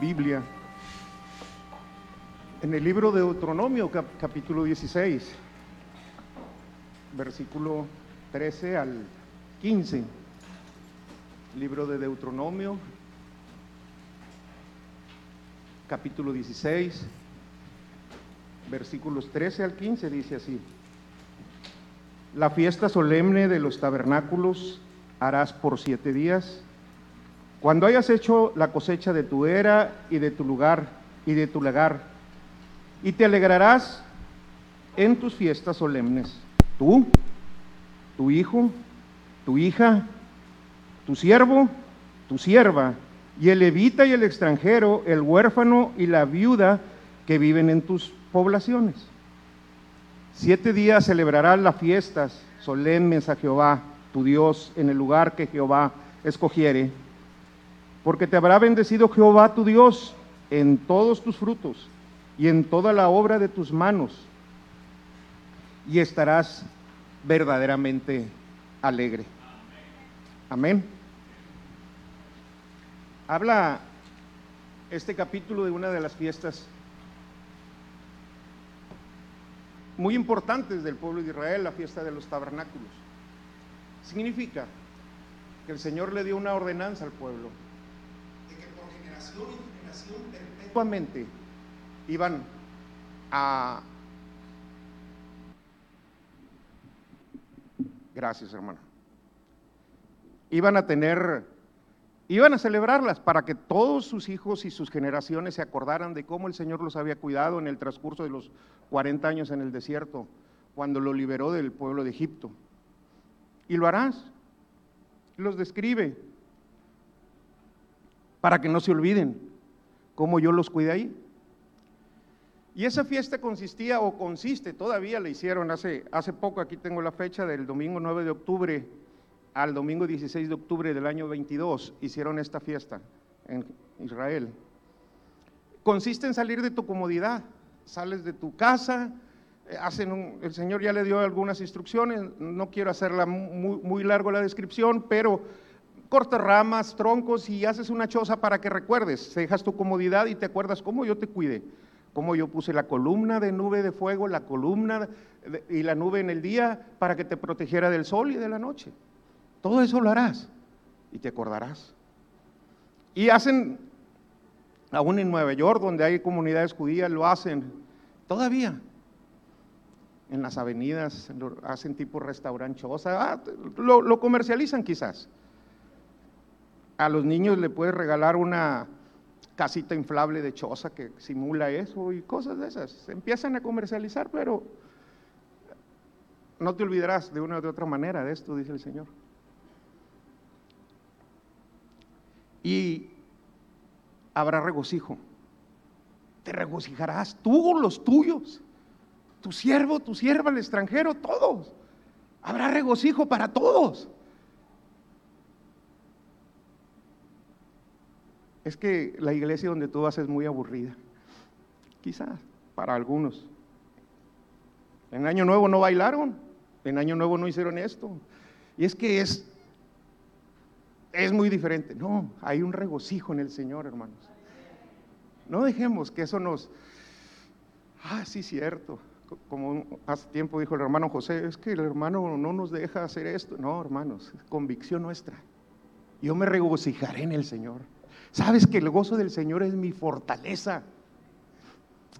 Biblia en el libro de Deuteronomio, capítulo 16, versículo 13 al 15. Libro de Deuteronomio, capítulo 16, versículos 13 al 15, dice así. La fiesta solemne de los tabernáculos harás por siete días. Cuando hayas hecho la cosecha de tu era y de tu lugar y de tu lagar, y te alegrarás en tus fiestas solemnes, tú, tu hijo, tu hija, tu siervo, tu sierva, y el levita y el extranjero, el huérfano y la viuda que viven en tus poblaciones. Siete días celebrarás las fiestas solemnes a Jehová, tu Dios, en el lugar que Jehová escogiere, porque te habrá bendecido Jehová tu Dios en todos tus frutos y en toda la obra de tus manos, y estarás verdaderamente alegre. Amén. Habla este capítulo de una de las fiestas muy importantes del pueblo de Israel, la fiesta de los tabernáculos. Significa que el Señor le dio una ordenanza al pueblo perpetuamente iban a... Gracias, hermano. Iban a tener, iban a celebrarlas para que todos sus hijos y sus generaciones se acordaran de cómo el Señor los había cuidado en el transcurso de los 40 años en el desierto, cuando lo liberó del pueblo de Egipto. Y lo harás. Los describe para que no se olviden cómo yo los cuidé ahí. Y esa fiesta consistía o consiste, todavía la hicieron hace, hace poco, aquí tengo la fecha del domingo 9 de octubre al domingo 16 de octubre del año 22, hicieron esta fiesta en Israel. Consiste en salir de tu comodidad, sales de tu casa, eh, hacen el Señor ya le dio algunas instrucciones, no quiero hacerla muy, muy largo la descripción, pero cortas ramas, troncos y haces una choza para que recuerdes, dejas tu comodidad y te acuerdas cómo yo te cuide cómo yo puse la columna de nube de fuego, la columna y la nube en el día para que te protegiera del sol y de la noche. Todo eso lo harás y te acordarás. Y hacen, aún en Nueva York, donde hay comunidades judías, lo hacen todavía. En las avenidas hacen tipo restaurante ah, lo comercializan quizás. A los niños le puedes regalar una, casita inflable de choza que simula eso y cosas de esas. Se empiezan a comercializar, pero no te olvidarás de una u de otra manera de esto, dice el Señor. Y habrá regocijo. Te regocijarás tú, los tuyos, tu siervo, tu sierva, el extranjero, todos. Habrá regocijo para todos. Es que la iglesia donde tú vas es muy aburrida. Quizás, para algunos. En Año Nuevo no bailaron, en Año Nuevo no hicieron esto. Y es que es, es muy diferente. No, hay un regocijo en el Señor, hermanos. No dejemos que eso nos... Ah, sí, cierto. Como hace tiempo dijo el hermano José, es que el hermano no nos deja hacer esto. No, hermanos, es convicción nuestra. Yo me regocijaré en el Señor. Sabes que el gozo del Señor es mi fortaleza.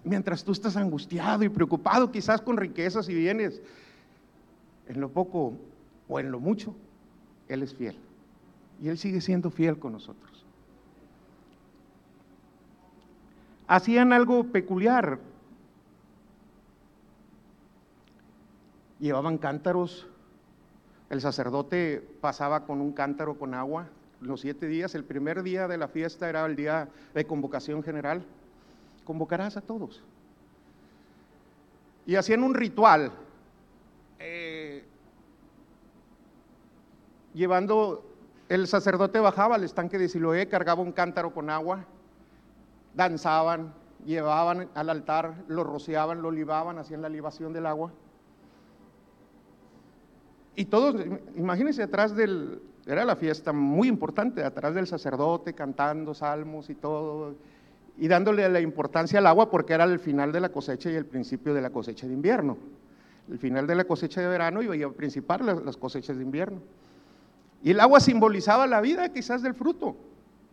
Mientras tú estás angustiado y preocupado quizás con riquezas y bienes, en lo poco o en lo mucho, Él es fiel. Y Él sigue siendo fiel con nosotros. Hacían algo peculiar. Llevaban cántaros. El sacerdote pasaba con un cántaro con agua los siete días, el primer día de la fiesta era el día de convocación general. Convocarás a todos. Y hacían un ritual, eh, llevando, el sacerdote bajaba al estanque de Siloé, cargaba un cántaro con agua, danzaban, llevaban al altar, lo rociaban, lo libaban, hacían la libación del agua. Y todos, imagínense atrás del, Era la fiesta muy importante, atrás del sacerdote, cantando salmos y todo, y dándole la importancia al agua porque era el final de la cosecha y el principio de la cosecha de invierno. El final de la cosecha de verano iba a principar las cosechas de invierno. Y el agua simbolizaba la vida quizás del fruto.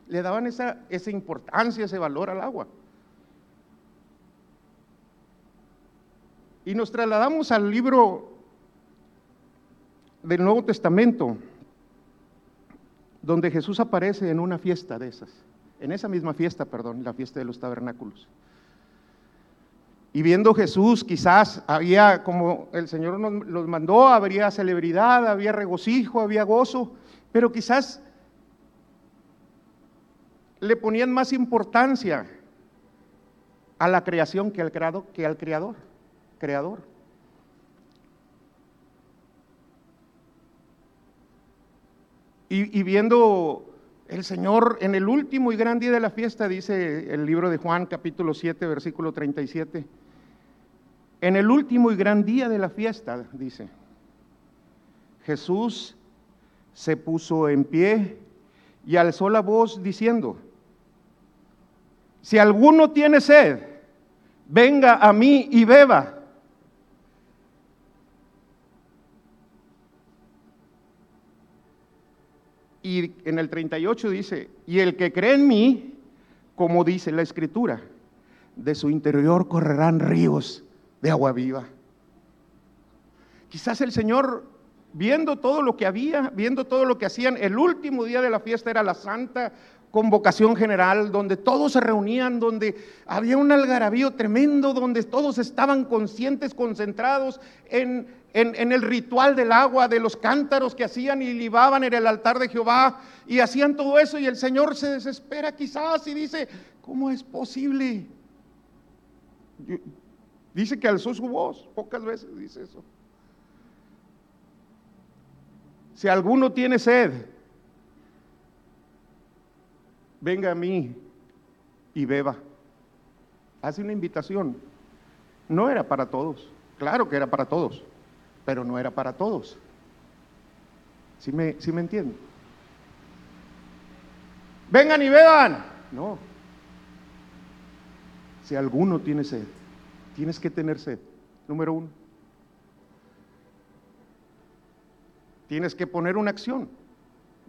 Le daban esa, esa importancia, ese valor al agua. Y nos trasladamos al libro del Nuevo Testamento, donde Jesús aparece en una fiesta de esas, en esa misma fiesta, perdón, la fiesta de los tabernáculos. Y viendo Jesús, quizás había, como el Señor nos mandó, habría celebridad, había regocijo, había gozo, pero quizás le ponían más importancia a la creación que al creador. Que al creador, creador. Y, viendo el Señor en el último y gran día de la fiesta, dice el libro de Juan capítulo 7, versículo 37, en el último y gran día de la fiesta, dice, Jesús se puso en pie y alzó la voz diciendo, si alguno tiene sed, venga a mí y beba. Y en el 38 dice, y el que cree en mí, como dice la escritura, de su interior correrán ríos de agua viva. Quizás el Señor, viendo todo lo que había, viendo todo lo que hacían, el último día de la fiesta era la santa convocación general, donde todos se reunían, donde había un algarabío tremendo, donde todos estaban conscientes, concentrados en, en, el ritual del agua, de los cántaros que hacían y libaban en el altar de Jehová, y hacían todo eso, y el Señor se desespera quizás y dice, ¿cómo es posible? Dice que alzó su voz, pocas veces dice eso. Si alguno tiene sed, venga a mí y beba. Hace una invitación. No era para todos, claro que era para todos, pero no era para todos. ¿Sí me, sí me entienden? Vengan y beban. No. Si alguno tiene sed. Tienes que tener sed, número uno. Tienes que poner una acción.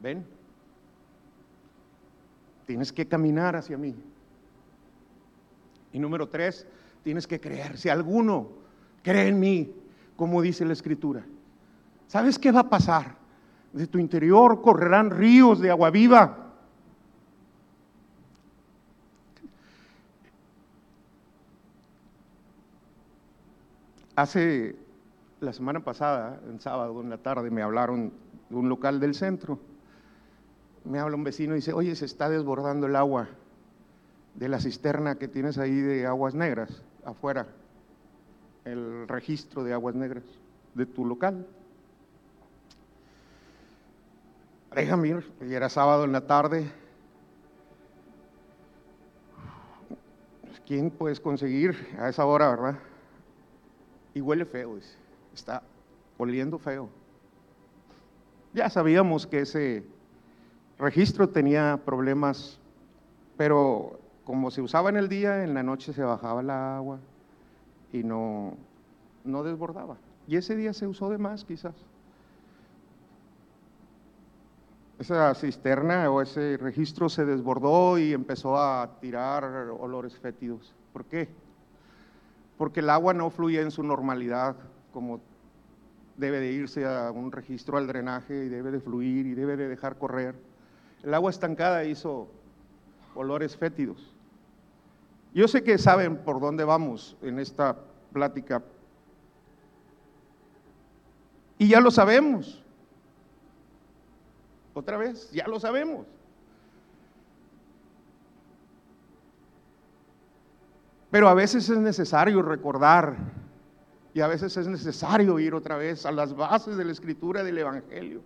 Ven. Tienes que caminar hacia mí. Y número tres, tienes que creer. Si alguno cree en mí, como dice la escritura, ¿sabes qué va a pasar? De tu interior correrán ríos de agua viva. Hace la semana pasada, en sábado en la tarde, me hablaron de un local del centro. Me habla un vecino y dice, oye, se está desbordando el agua de la cisterna que tienes ahí de aguas negras, afuera, el registro de aguas negras de tu local. Déjame ir, y era sábado en la tarde. ¿Quién puedes conseguir a esa hora, verdad? y huele feo, está oliendo feo. Ya sabíamos que ese registro tenía problemas, pero como se usaba en el día, en la noche se bajaba el agua y no, no desbordaba. Y ese día se usó de más quizás. Esa cisterna o ese registro se desbordó y empezó a tirar olores fétidos. ¿Por qué? porque el agua no fluye en su normalidad como debe de irse a un registro al drenaje y debe de fluir y debe de dejar correr. El agua estancada hizo olores fétidos. Yo sé que saben por dónde vamos en esta plática. Y ya lo sabemos. Otra vez, ya lo sabemos. Pero a veces es necesario recordar y a veces es necesario ir otra vez a las bases de la escritura del Evangelio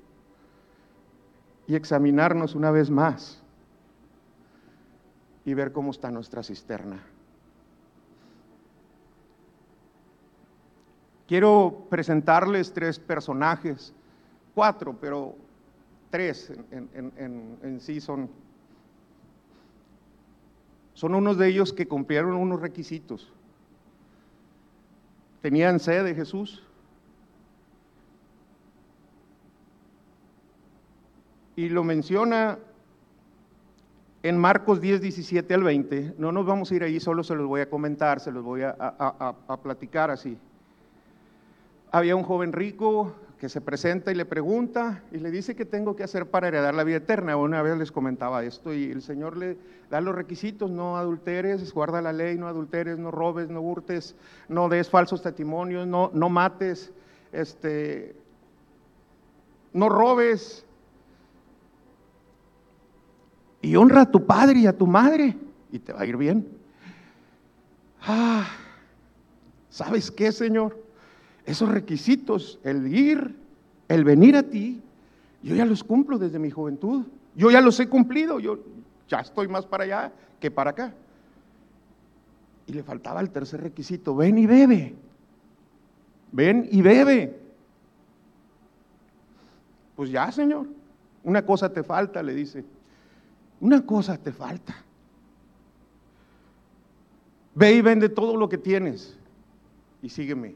y examinarnos una vez más y ver cómo está nuestra cisterna. Quiero presentarles tres personajes, cuatro, pero tres en, sí son, son unos de ellos que cumplieron unos requisitos. Tenían sed de Jesús. Y lo menciona en Marcos 10, 17 al 20. No nos vamos a ir ahí, solo se los voy a comentar, se los voy a, a platicar así. Había un joven rico que se presenta y le pregunta y le dice que tengo que hacer para heredar la vida eterna. Una vez les comentaba esto y el Señor le da los requisitos, no adulteres, guarda la ley, no adulteres, no robes, no hurtes, no des falsos testimonios, no, no mates, este, no robes. Y honra a tu padre y a tu madre y te va a ir bien. Ah, ¿sabes qué, Señor? Esos requisitos, el ir, el venir a ti, yo ya los cumplo desde mi juventud. Yo ya los he cumplido, yo ya estoy más para allá que para acá. Y le faltaba el tercer requisito, ven y bebe. Ven y bebe. Pues ya, Señor, una cosa te falta, le dice. Una cosa te falta. Ve y vende todo lo que tienes y sígueme.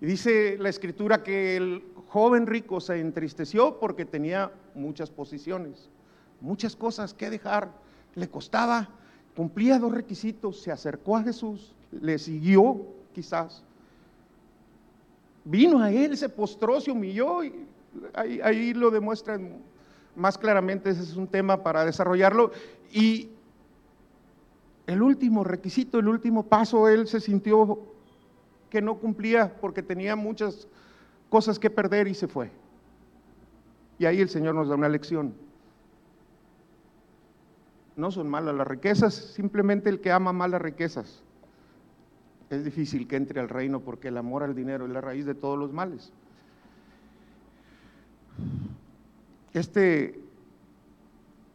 Y dice la escritura que el joven rico se entristeció porque tenía muchas posiciones, muchas cosas que dejar, le costaba, cumplía dos requisitos, se acercó a Jesús, le siguió quizás, vino a él, se postró, se humilló y ahí, ahí lo demuestran más claramente, ese es un tema para desarrollarlo. Y el último requisito, el último paso, él se sintió que no cumplía porque tenía muchas cosas que perder y se fue. Y ahí el Señor nos da una lección. No son malas las riquezas, simplemente el que ama más las riquezas. Es difícil que entre al reino porque el amor al dinero es la raíz de todos los males. Este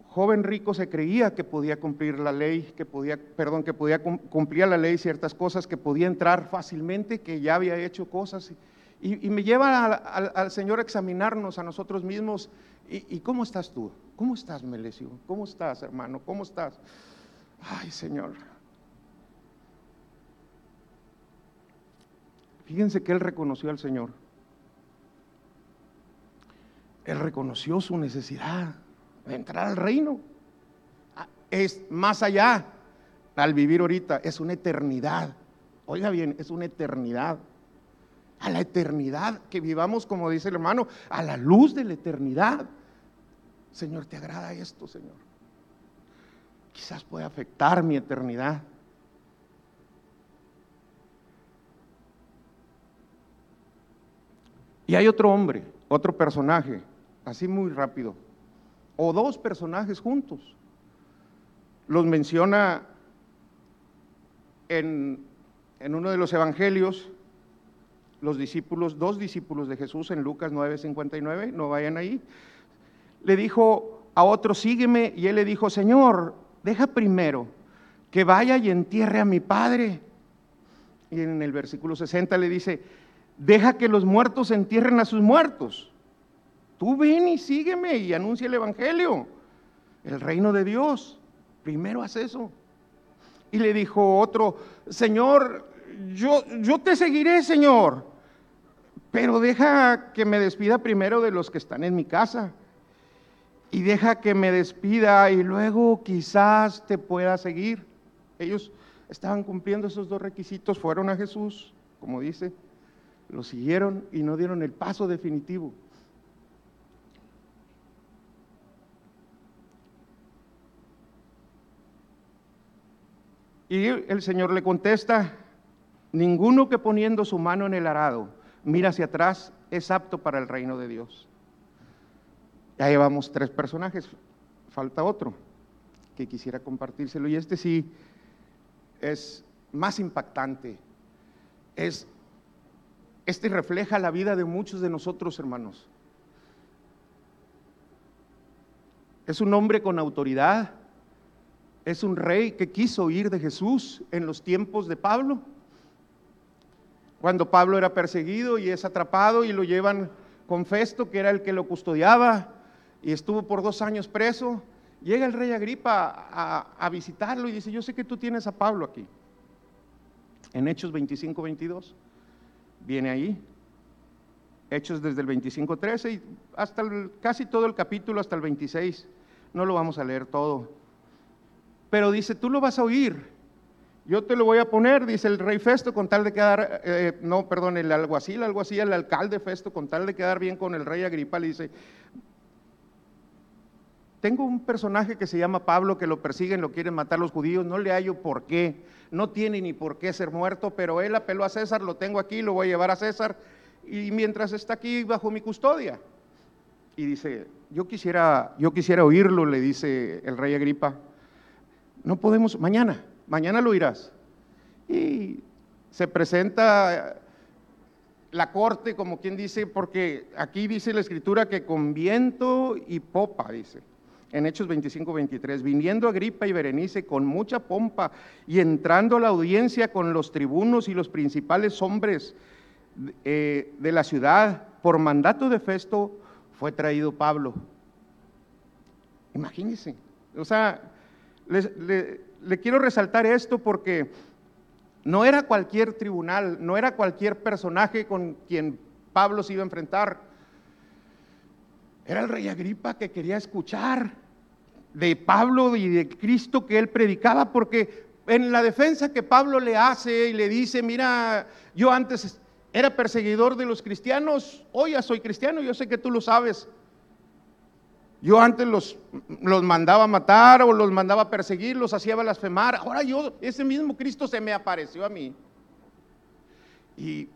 joven rico se creía que podía cumplir la ley, que podía, perdón, que podía cumplir la ley ciertas cosas, que podía entrar fácilmente, que ya había hecho cosas. Y, me lleva al, Señor a examinarnos a nosotros mismos. ¿Y, cómo estás tú? ¿Cómo estás, Melesio? ¿Cómo estás, hermano? ¿Cómo estás? Ay, Señor. Fíjense que él reconoció al Señor. Él reconoció su necesidad entrar al reino. Ah, es más allá al vivir ahorita, es una eternidad. Oiga bien, es una eternidad. A la eternidad, que vivamos, como dice el hermano, a la luz de la eternidad. Señor, ¿te agrada esto, Señor? Quizás puede afectar mi eternidad. Y hay otro hombre, otro personaje, así muy rápido, o dos personajes juntos. Los menciona en, uno de los evangelios los discípulos, dos discípulos de Jesús en Lucas 9:59, no vayan ahí. Le dijo a otro, sígueme, y él le dijo, Señor, deja primero que vaya y entierre a mi padre. Y en el versículo 60 le dice, deja que los muertos entierren a sus muertos. Tú ven y sígueme y anuncia el Evangelio, el reino de Dios. Primero haz eso. Y le dijo otro, Señor, yo, yo te seguiré, Señor, pero deja que me despida primero de los que están en mi casa. Y deja que me despida y luego quizás te pueda seguir. Ellos estaban cumpliendo esos dos requisitos, fueron a Jesús, como dice, lo siguieron y no dieron el paso definitivo. Y el Señor le contesta, ninguno que poniendo su mano en el arado mira hacia atrás es apto para el reino de Dios. Ya llevamos tres personajes, falta otro que quisiera compartírselo y este sí es más impactante. Es este refleja la vida de muchos de nosotros, hermanos. Es un hombre con autoridad, es un rey que quiso ir de Jesús en los tiempos de Pablo. Cuando Pablo era perseguido y es atrapado y lo llevan con Festo, que era el que lo custodiaba, y estuvo por dos años preso. Llega el rey Agripa a, visitarlo y dice, yo sé que tú tienes a Pablo aquí. En Hechos 25, 22. Viene ahí. Hechos desde el 25, 13 y hasta casi todo el capítulo, hasta el 26. No lo vamos a leer todo. Pero dice, tú lo vas a oír. Yo te lo voy a poner, dice el rey Festo, con tal de quedar, eh, no, perdón, el alguacil, alguacil, el alcalde Festo, con tal de quedar bien con el rey Agripa, le dice, tengo un personaje que se llama Pablo que lo persiguen, lo quieren matar los judíos, no le hallo por qué, no tiene ni por qué ser muerto, pero él apeló a César, lo tengo aquí, lo voy a llevar a César, y mientras está aquí bajo mi custodia. Y dice, yo quisiera, yo quisiera oírlo, le dice el rey Agripa, no podemos, mañana, mañana lo irás. Y se presenta la corte, como quien dice, porque aquí dice la escritura que con viento y popa, dice en Hechos 25, 23, viniendo Agripa y Berenice con mucha pompa y entrando a la audiencia con los tribunos y los principales hombres eh, de la ciudad, por mandato de Festo, fue traído Pablo. Imagínense, o sea, le, quiero resaltar esto porque no era cualquier tribunal, no era cualquier personaje con quien Pablo se iba a enfrentar. Era el rey Agripa que quería escuchar de Pablo y de Cristo que él predicaba, porque en la defensa que Pablo le hace y le dice, mira, yo antes era perseguidor de los cristianos, hoy ya soy cristiano, yo sé que tú lo sabes. Yo antes los, los mandaba a matar o los mandaba a perseguir, los hacía blasfemar. Ahora yo, ese mismo Cristo se me apareció a mí. Y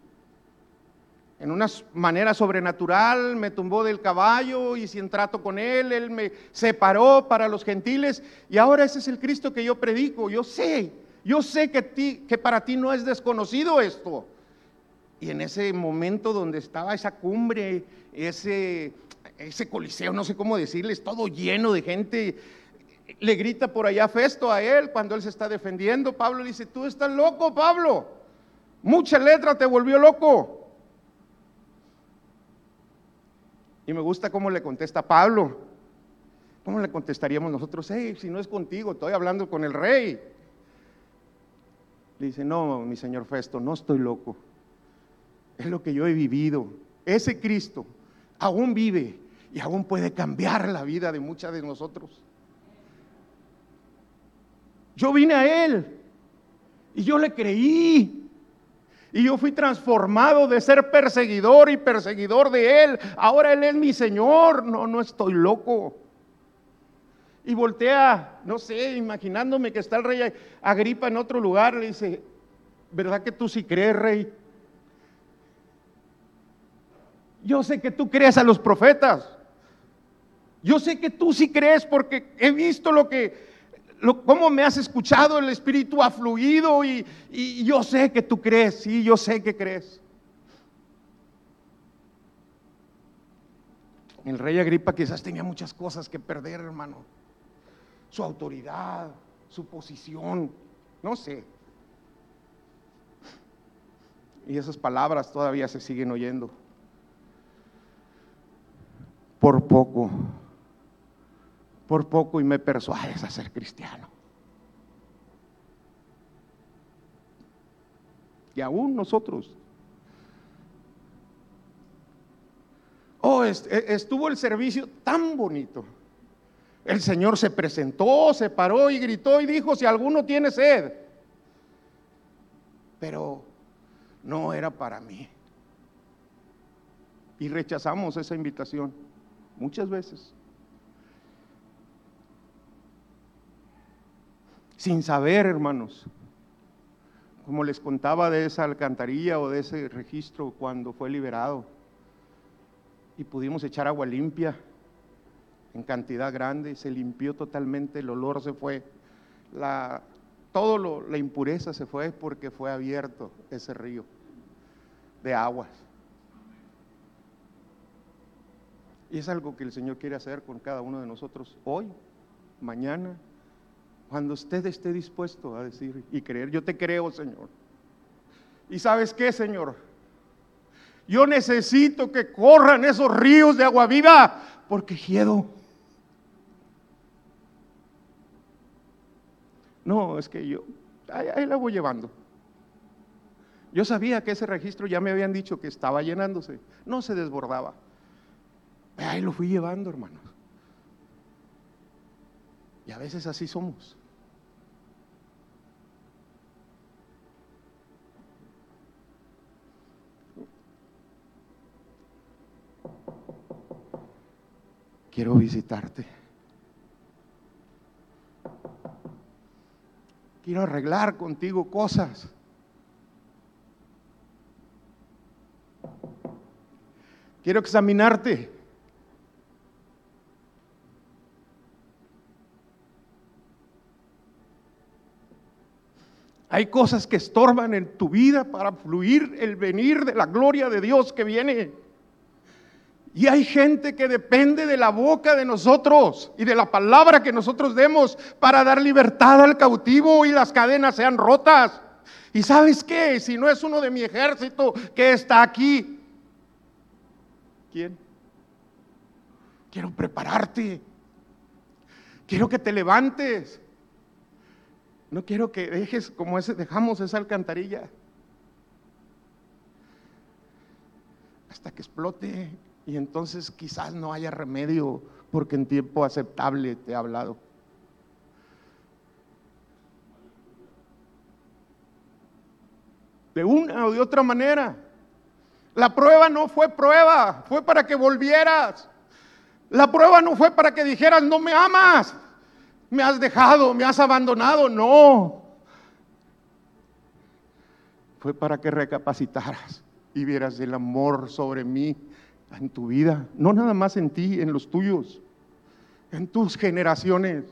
en una manera sobrenatural, me tumbó del caballo y sin trato con él, él me separó para los gentiles y ahora ese es el Cristo que yo predico. Yo sé, yo sé que, ti, que para ti no es desconocido esto. Y en ese momento donde estaba esa cumbre, ese, ese coliseo, no sé cómo decirles, todo lleno de gente, le grita por allá Festo a él cuando él se está defendiendo. Pablo dice, tú estás loco, Pablo. Mucha letra te volvió loco. Y me gusta cómo le contesta Pablo. ¿Cómo le contestaríamos nosotros? Hey, si no es contigo, estoy hablando con el rey. Le dice, no, mi señor Festo, no estoy loco. Es lo que yo he vivido. Ese Cristo aún vive y aún puede cambiar la vida de muchas de nosotros. Yo vine a Él y yo le creí. Y yo fui transformado de ser perseguidor y perseguidor de Él. Ahora Él es mi Señor. No, no estoy loco. Y voltea, no sé, imaginándome que está el rey Agripa en otro lugar, le dice, ¿verdad que tú sí crees, rey? Yo sé que tú crees a los profetas. Yo sé que tú sí crees porque he visto lo que cómo me has escuchado, el Espíritu ha fluido y, y yo sé que tú crees, sí, yo sé que crees. El rey Agripa quizás tenía muchas cosas que perder, hermano. Su autoridad, su posición, no sé. Y esas palabras todavía se siguen oyendo. Por poco por poco y me persuades a ser cristiano. Y aún nosotros. Oh, e, estuvo el servicio tan bonito. El Señor se presentó, se paró y gritó y dijo, si alguno tiene sed. Pero no era para mí. Y rechazamos esa invitación muchas veces. Sin saber, hermanos. Como les contaba de esa alcantarilla o de ese registro cuando fue liberado. Y pudimos echar agua limpia en cantidad grande, se limpió totalmente, el olor se fue, la, todo lo, la impureza se fue porque fue abierto ese río de aguas. Y es algo que el Señor quiere hacer con cada uno de nosotros hoy, mañana cuando usted esté dispuesto a decir y creer, yo te creo, Señor. ¿Y sabes qué, Señor? Yo necesito que corran esos ríos de agua viva porque quiedo. No, es que yo, ahí, la voy llevando. Yo sabía que ese registro ya me habían dicho que estaba llenándose, no se desbordaba. Ahí lo fui llevando, hermanos. Y a veces así somos. Quiero visitarte. Quiero arreglar contigo cosas. Quiero examinarte. Hay cosas que estorban en tu vida para fluir el venir de la gloria de Dios que viene. Y hay gente que depende de la boca de nosotros y de la palabra que nosotros demos para dar libertad al cautivo y las cadenas sean rotas. ¿Y sabes qué? Si no es uno de mi ejército que está aquí, ¿quién? Quiero prepararte. Quiero que te levantes. No quiero que dejes como ese, dejamos esa alcantarilla. Hasta que explote y entonces quizás no haya remedio porque en tiempo aceptable te he hablado. De una o de otra manera. La prueba no fue prueba, fue para que volvieras. La prueba no fue para que dijeras, no me amas me has dejado, me has abandonado. No. Fue para que recapacitaras y vieras el amor sobre mí en tu vida. No nada más en ti, en los tuyos, en tus generaciones.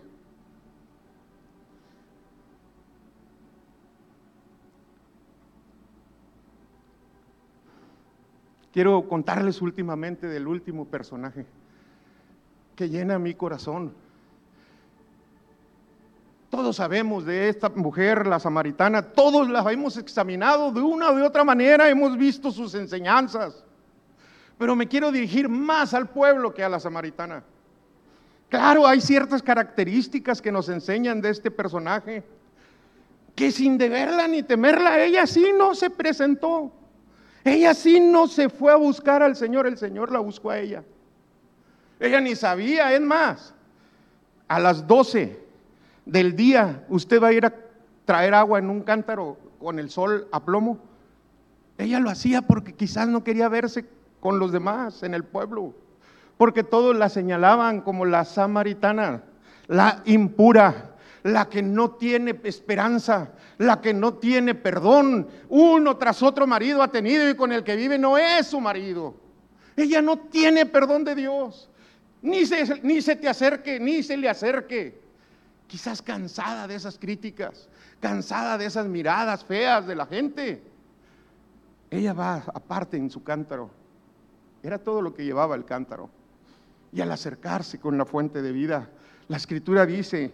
Quiero contarles últimamente del último personaje que llena mi corazón. Todos sabemos de esta mujer, la samaritana, todos la hemos examinado de una o de otra manera, hemos visto sus enseñanzas. Pero me quiero dirigir más al pueblo que a la samaritana. Claro, hay ciertas características que nos enseñan de este personaje, que sin deberla ni temerla, ella sí no se presentó. Ella sí no se fue a buscar al Señor, el Señor la buscó a ella. Ella ni sabía, es más, a las doce del día usted va a ir a traer agua en un cántaro con el sol a plomo. Ella lo hacía porque quizás no quería verse con los demás en el pueblo, porque todos la señalaban como la samaritana, la impura, la que no tiene esperanza, la que no tiene perdón. Uno tras otro marido ha tenido y con el que vive no es su marido. Ella no tiene perdón de Dios. Ni se, ni se te acerque, ni se le acerque quizás cansada de esas críticas, cansada de esas miradas feas de la gente. Ella va aparte en su cántaro. Era todo lo que llevaba el cántaro. Y al acercarse con la fuente de vida, la escritura dice,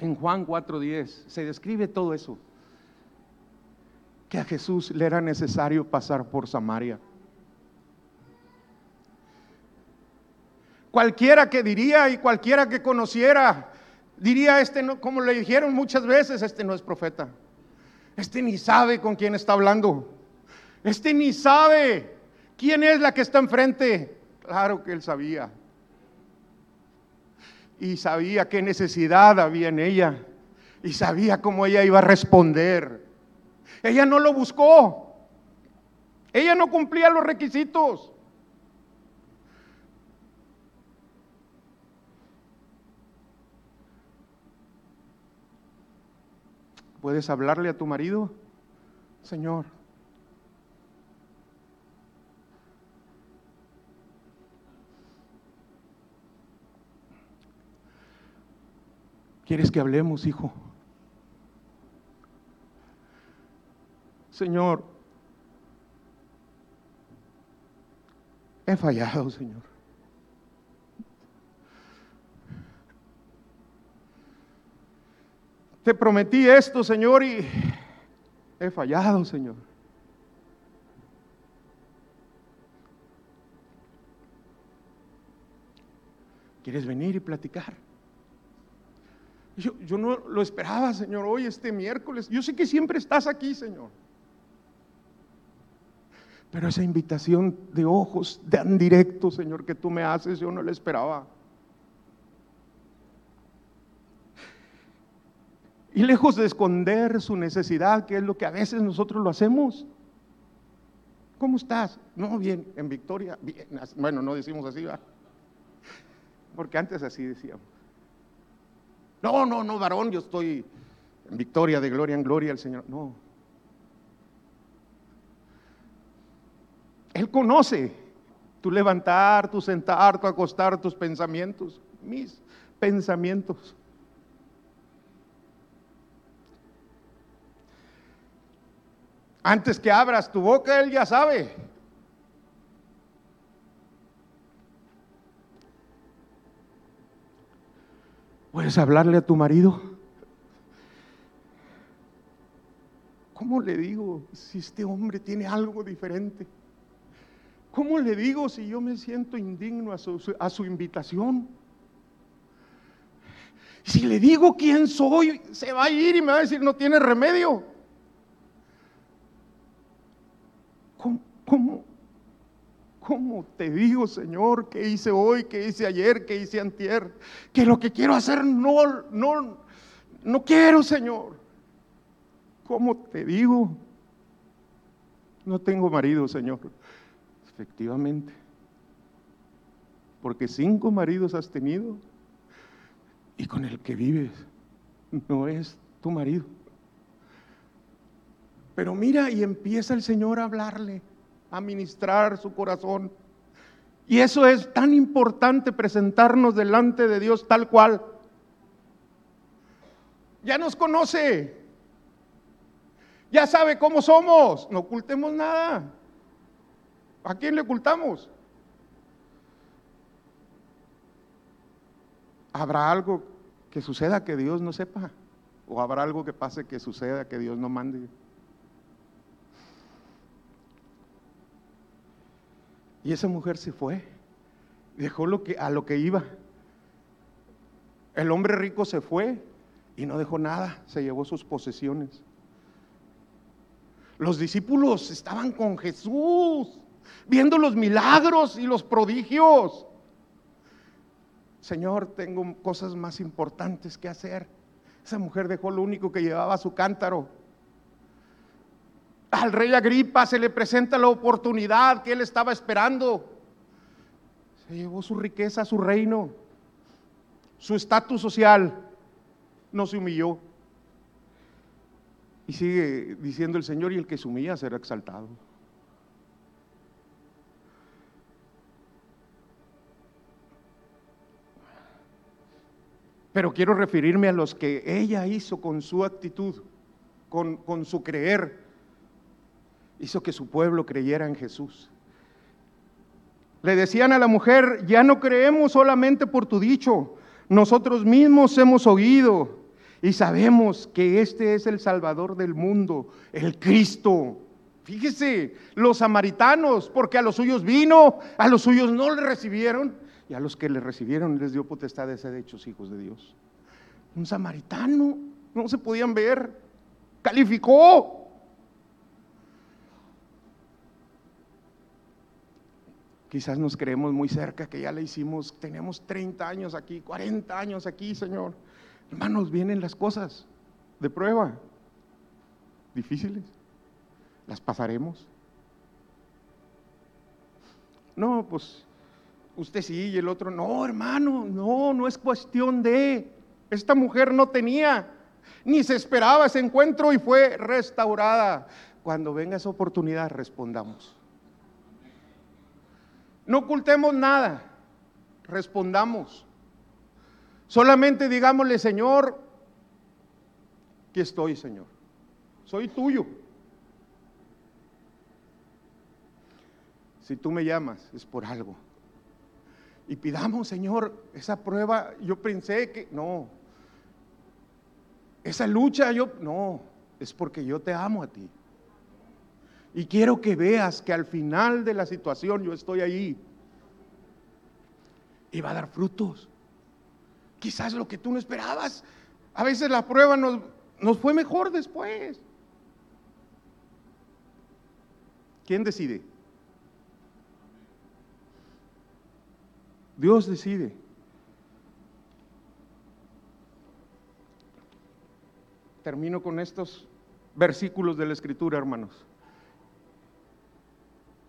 en Juan 4:10, se describe todo eso, que a Jesús le era necesario pasar por Samaria. Cualquiera que diría y cualquiera que conociera, diría, este no, como le dijeron muchas veces, este no es profeta. Este ni sabe con quién está hablando. Este ni sabe quién es la que está enfrente. Claro que él sabía. Y sabía qué necesidad había en ella. Y sabía cómo ella iba a responder. Ella no lo buscó. Ella no cumplía los requisitos. ¿Puedes hablarle a tu marido? Señor, ¿Quieres que hablemos, hijo? Señor, he fallado, Señor. Te prometí esto, Señor, y he fallado, Señor. ¿Quieres venir y platicar? Yo, no lo esperaba, Señor, hoy, este miércoles. Yo sé que siempre estás aquí, Señor. Pero esa invitación de ojos tan directo, Señor, que tú me haces, yo no la esperaba. Y lejos de esconder su necesidad, que es lo que a veces nosotros lo hacemos. ¿Cómo estás? No, bien, en Victoria, bien. Bueno, no decimos así, ¿va? Porque antes así decíamos. No, no, no, varón, yo estoy en victoria, de gloria en gloria al Señor. No. Él conoce tu levantar, tu sentar, tu acostar, tus pensamientos, mis pensamientos. Antes que abras tu boca, Él ya sabe. ¿Puedes hablarle a tu marido? ¿Cómo le digo si este hombre tiene algo diferente? ¿Cómo le digo si yo me siento indigno a su, invitación? Si le digo quién soy, se va a ir y me va a decir, no tiene remedio. ¿Cómo, cómo, ¿Cómo te digo, Señor, qué hice hoy, qué hice ayer, qué hice antier? Que lo que quiero hacer no, no, no quiero, Señor. ¿Cómo te digo? No tengo marido, Señor. Efectivamente. Porque cinco maridos has tenido y con el que vives no es tu marido. Pero mira y empieza el Señor a hablarle a ministrar su corazón. Y eso es tan importante presentarnos delante de Dios tal cual. Ya nos conoce. Ya sabe cómo somos. No ocultemos nada. ¿A quién le ocultamos? ¿Habrá algo que suceda que Dios no sepa? ¿O habrá algo que pase que suceda que Dios no mande? Y esa mujer se fue, dejó lo que, a lo que iba. El hombre rico se fue y no dejó nada, se llevó sus posesiones. Los discípulos estaban con Jesús, viendo los milagros y los prodigios. Señor, tengo cosas más importantes que hacer. Esa mujer dejó lo único que llevaba su cántaro al rey Agripa se le presenta la oportunidad que él estaba esperando. Se llevó su riqueza, su reino, su estatus social. No se humilló. Y sigue diciendo el Señor, y el que se humilla será exaltado. Pero quiero referirme a los que ella hizo con su actitud, con, con su creer, hizo que su pueblo creyera en Jesús. Le decían a la mujer, ya no creemos solamente por tu dicho, nosotros mismos hemos oído y sabemos que este es el Salvador del mundo, el Cristo. Fíjese, los samaritanos, porque a los suyos vino, a los suyos no le recibieron, y a los que le recibieron les dio potestad de ser hechos hijos de Dios. Un samaritano, no se podían ver, calificó. Quizás nos creemos muy cerca, que ya le hicimos, tenemos 30 años aquí, 40 años aquí, Señor. Hermanos, vienen las cosas de prueba, difíciles. Las pasaremos. No, pues usted sí y el otro no, hermano, no, no es cuestión de. Esta mujer no tenía, ni se esperaba ese encuentro y fue restaurada. Cuando venga esa oportunidad, respondamos. No ocultemos nada, respondamos. Solamente digámosle, Señor, que estoy, Señor. Soy tuyo. Si tú me llamas, es por algo. Y pidamos, Señor, esa prueba. Yo pensé que no. Esa lucha, yo no. Es porque yo te amo a ti. Y quiero que veas que al final de la situación yo estoy ahí. Y va a dar frutos. quizás lo que tú no esperabas. A veces la prueba nos, nos fue mejor después. ¿Quién decide? Dios decide. Termino con estos versículos de la Escritura, hermanos.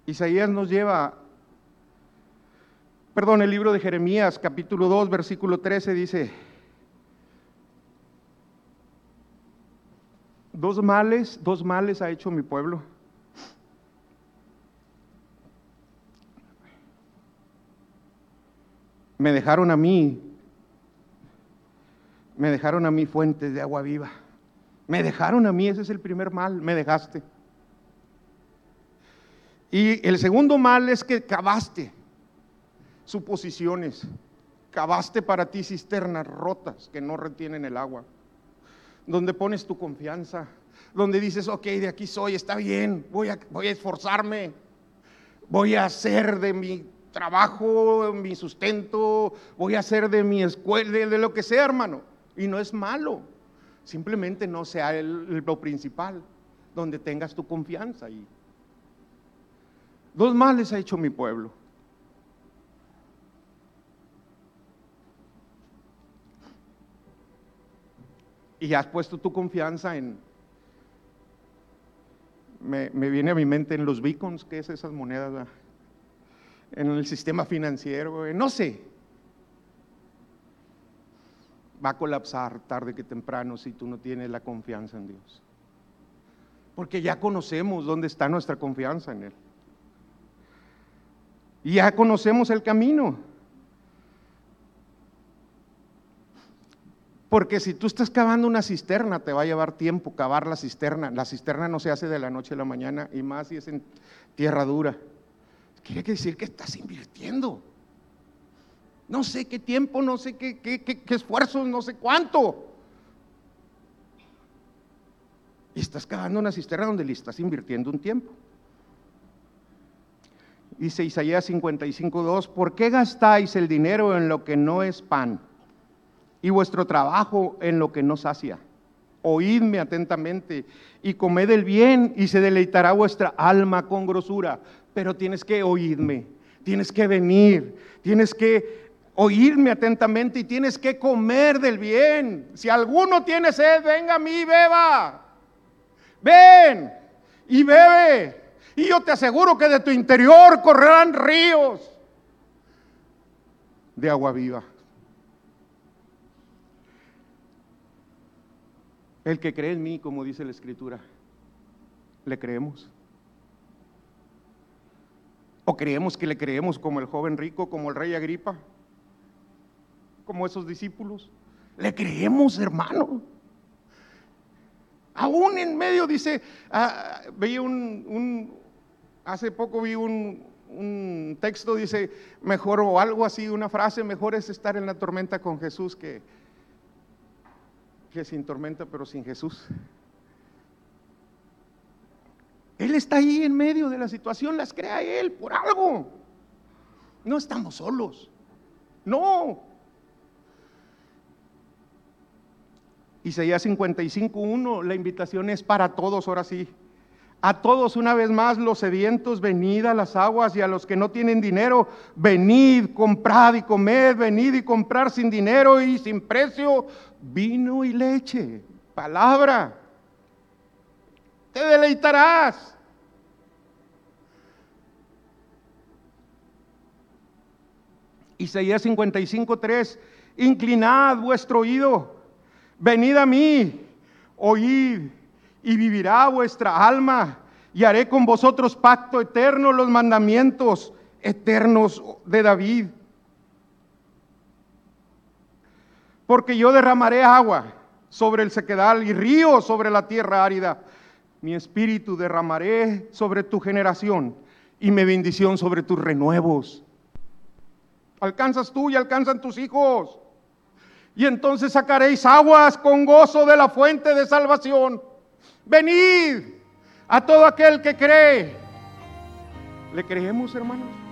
Isaías nos lleva, perdón, el libro de Jeremías, capítulo 2, versículo 13, dice, dos males, dos males ha hecho mi pueblo. Me dejaron a mí, me dejaron a mí fuentes de agua viva. Me dejaron a mí, ese es el primer mal, me dejaste. Y el segundo mal es que cavaste suposiciones, cavaste para ti cisternas rotas que no retienen el agua, donde pones tu confianza, donde dices, ok, de aquí soy, está bien, voy a, voy a esforzarme, voy a hacer de mi trabajo, mi sustento, voy a hacer de mi escuela, de, lo que sea, hermano. Y no es malo, simplemente no sea el, lo principal, donde tengas tu confianza. Y dos males ha hecho mi pueblo. Y has puesto tu confianza en, me, viene a mi mente en los beacons, ¿qué es esas monedas? En el sistema financiero, no sé. Va a colapsar tarde que temprano si tú no tienes la confianza en Dios. Porque ya conocemos dónde está nuestra confianza en Él. Y ya conocemos el camino. Porque si tú estás cavando una cisterna, te va a llevar tiempo cavar la cisterna. La cisterna no se hace de la noche a la mañana y más si es en tierra dura. Quiere decir que estás invirtiendo. No sé qué tiempo, no sé qué, qué, esfuerzos, no sé cuánto. Y estás cavando una cisterna donde le estás invirtiendo un tiempo. Dice Isaías 55.2, ¿por qué gastáis el dinero en lo que no es pan? y vuestro trabajo en lo que no sacia. Oídme atentamente y comed el bien y se deleitará vuestra alma con grosura. Pero tienes que oírme, tienes que venir, tienes que oírme atentamente y tienes que comer del bien. Si alguno tiene sed, venga a mí, beba. Ven y bebe. Y yo te aseguro que de tu interior correrán ríos de agua viva. El que cree en mí, como dice la escritura, ¿le creemos? ¿O creemos que le creemos como el joven rico, como el rey Agripa? Como esos discípulos. ¿Le creemos, hermano? Aún en medio, dice, ah, veía un, hace poco vi un, texto, dice, mejor o algo así, una frase, mejor es estar en la tormenta con Jesús que que sin tormenta, pero sin Jesús. Él está ahí en medio de la situación, las crea Él por algo. No estamos solos. No. Isaías 55.1, la invitación es para todos, ahora sí. A todos una vez más los sedientos, venid a las aguas y a los que no tienen dinero, venid, comprad y comed, venid y comprar sin dinero y sin precio vino y leche, palabra. Te deleitarás. Isaías 55:3, inclinad vuestro oído, venid a mí, oíd y vivirá vuestra alma, y haré con vosotros pacto eterno, los mandamientos eternos de David. Porque yo derramaré agua sobre el sequedal y río sobre la tierra árida. Mi espíritu derramaré sobre tu generación y mi bendición sobre tus renuevos. Alcanzas tú y alcanzan tus hijos. Y entonces sacaréis aguas con gozo de la fuente de salvación. Venid a todo aquel que cree. ¿Le creemos, hermanos?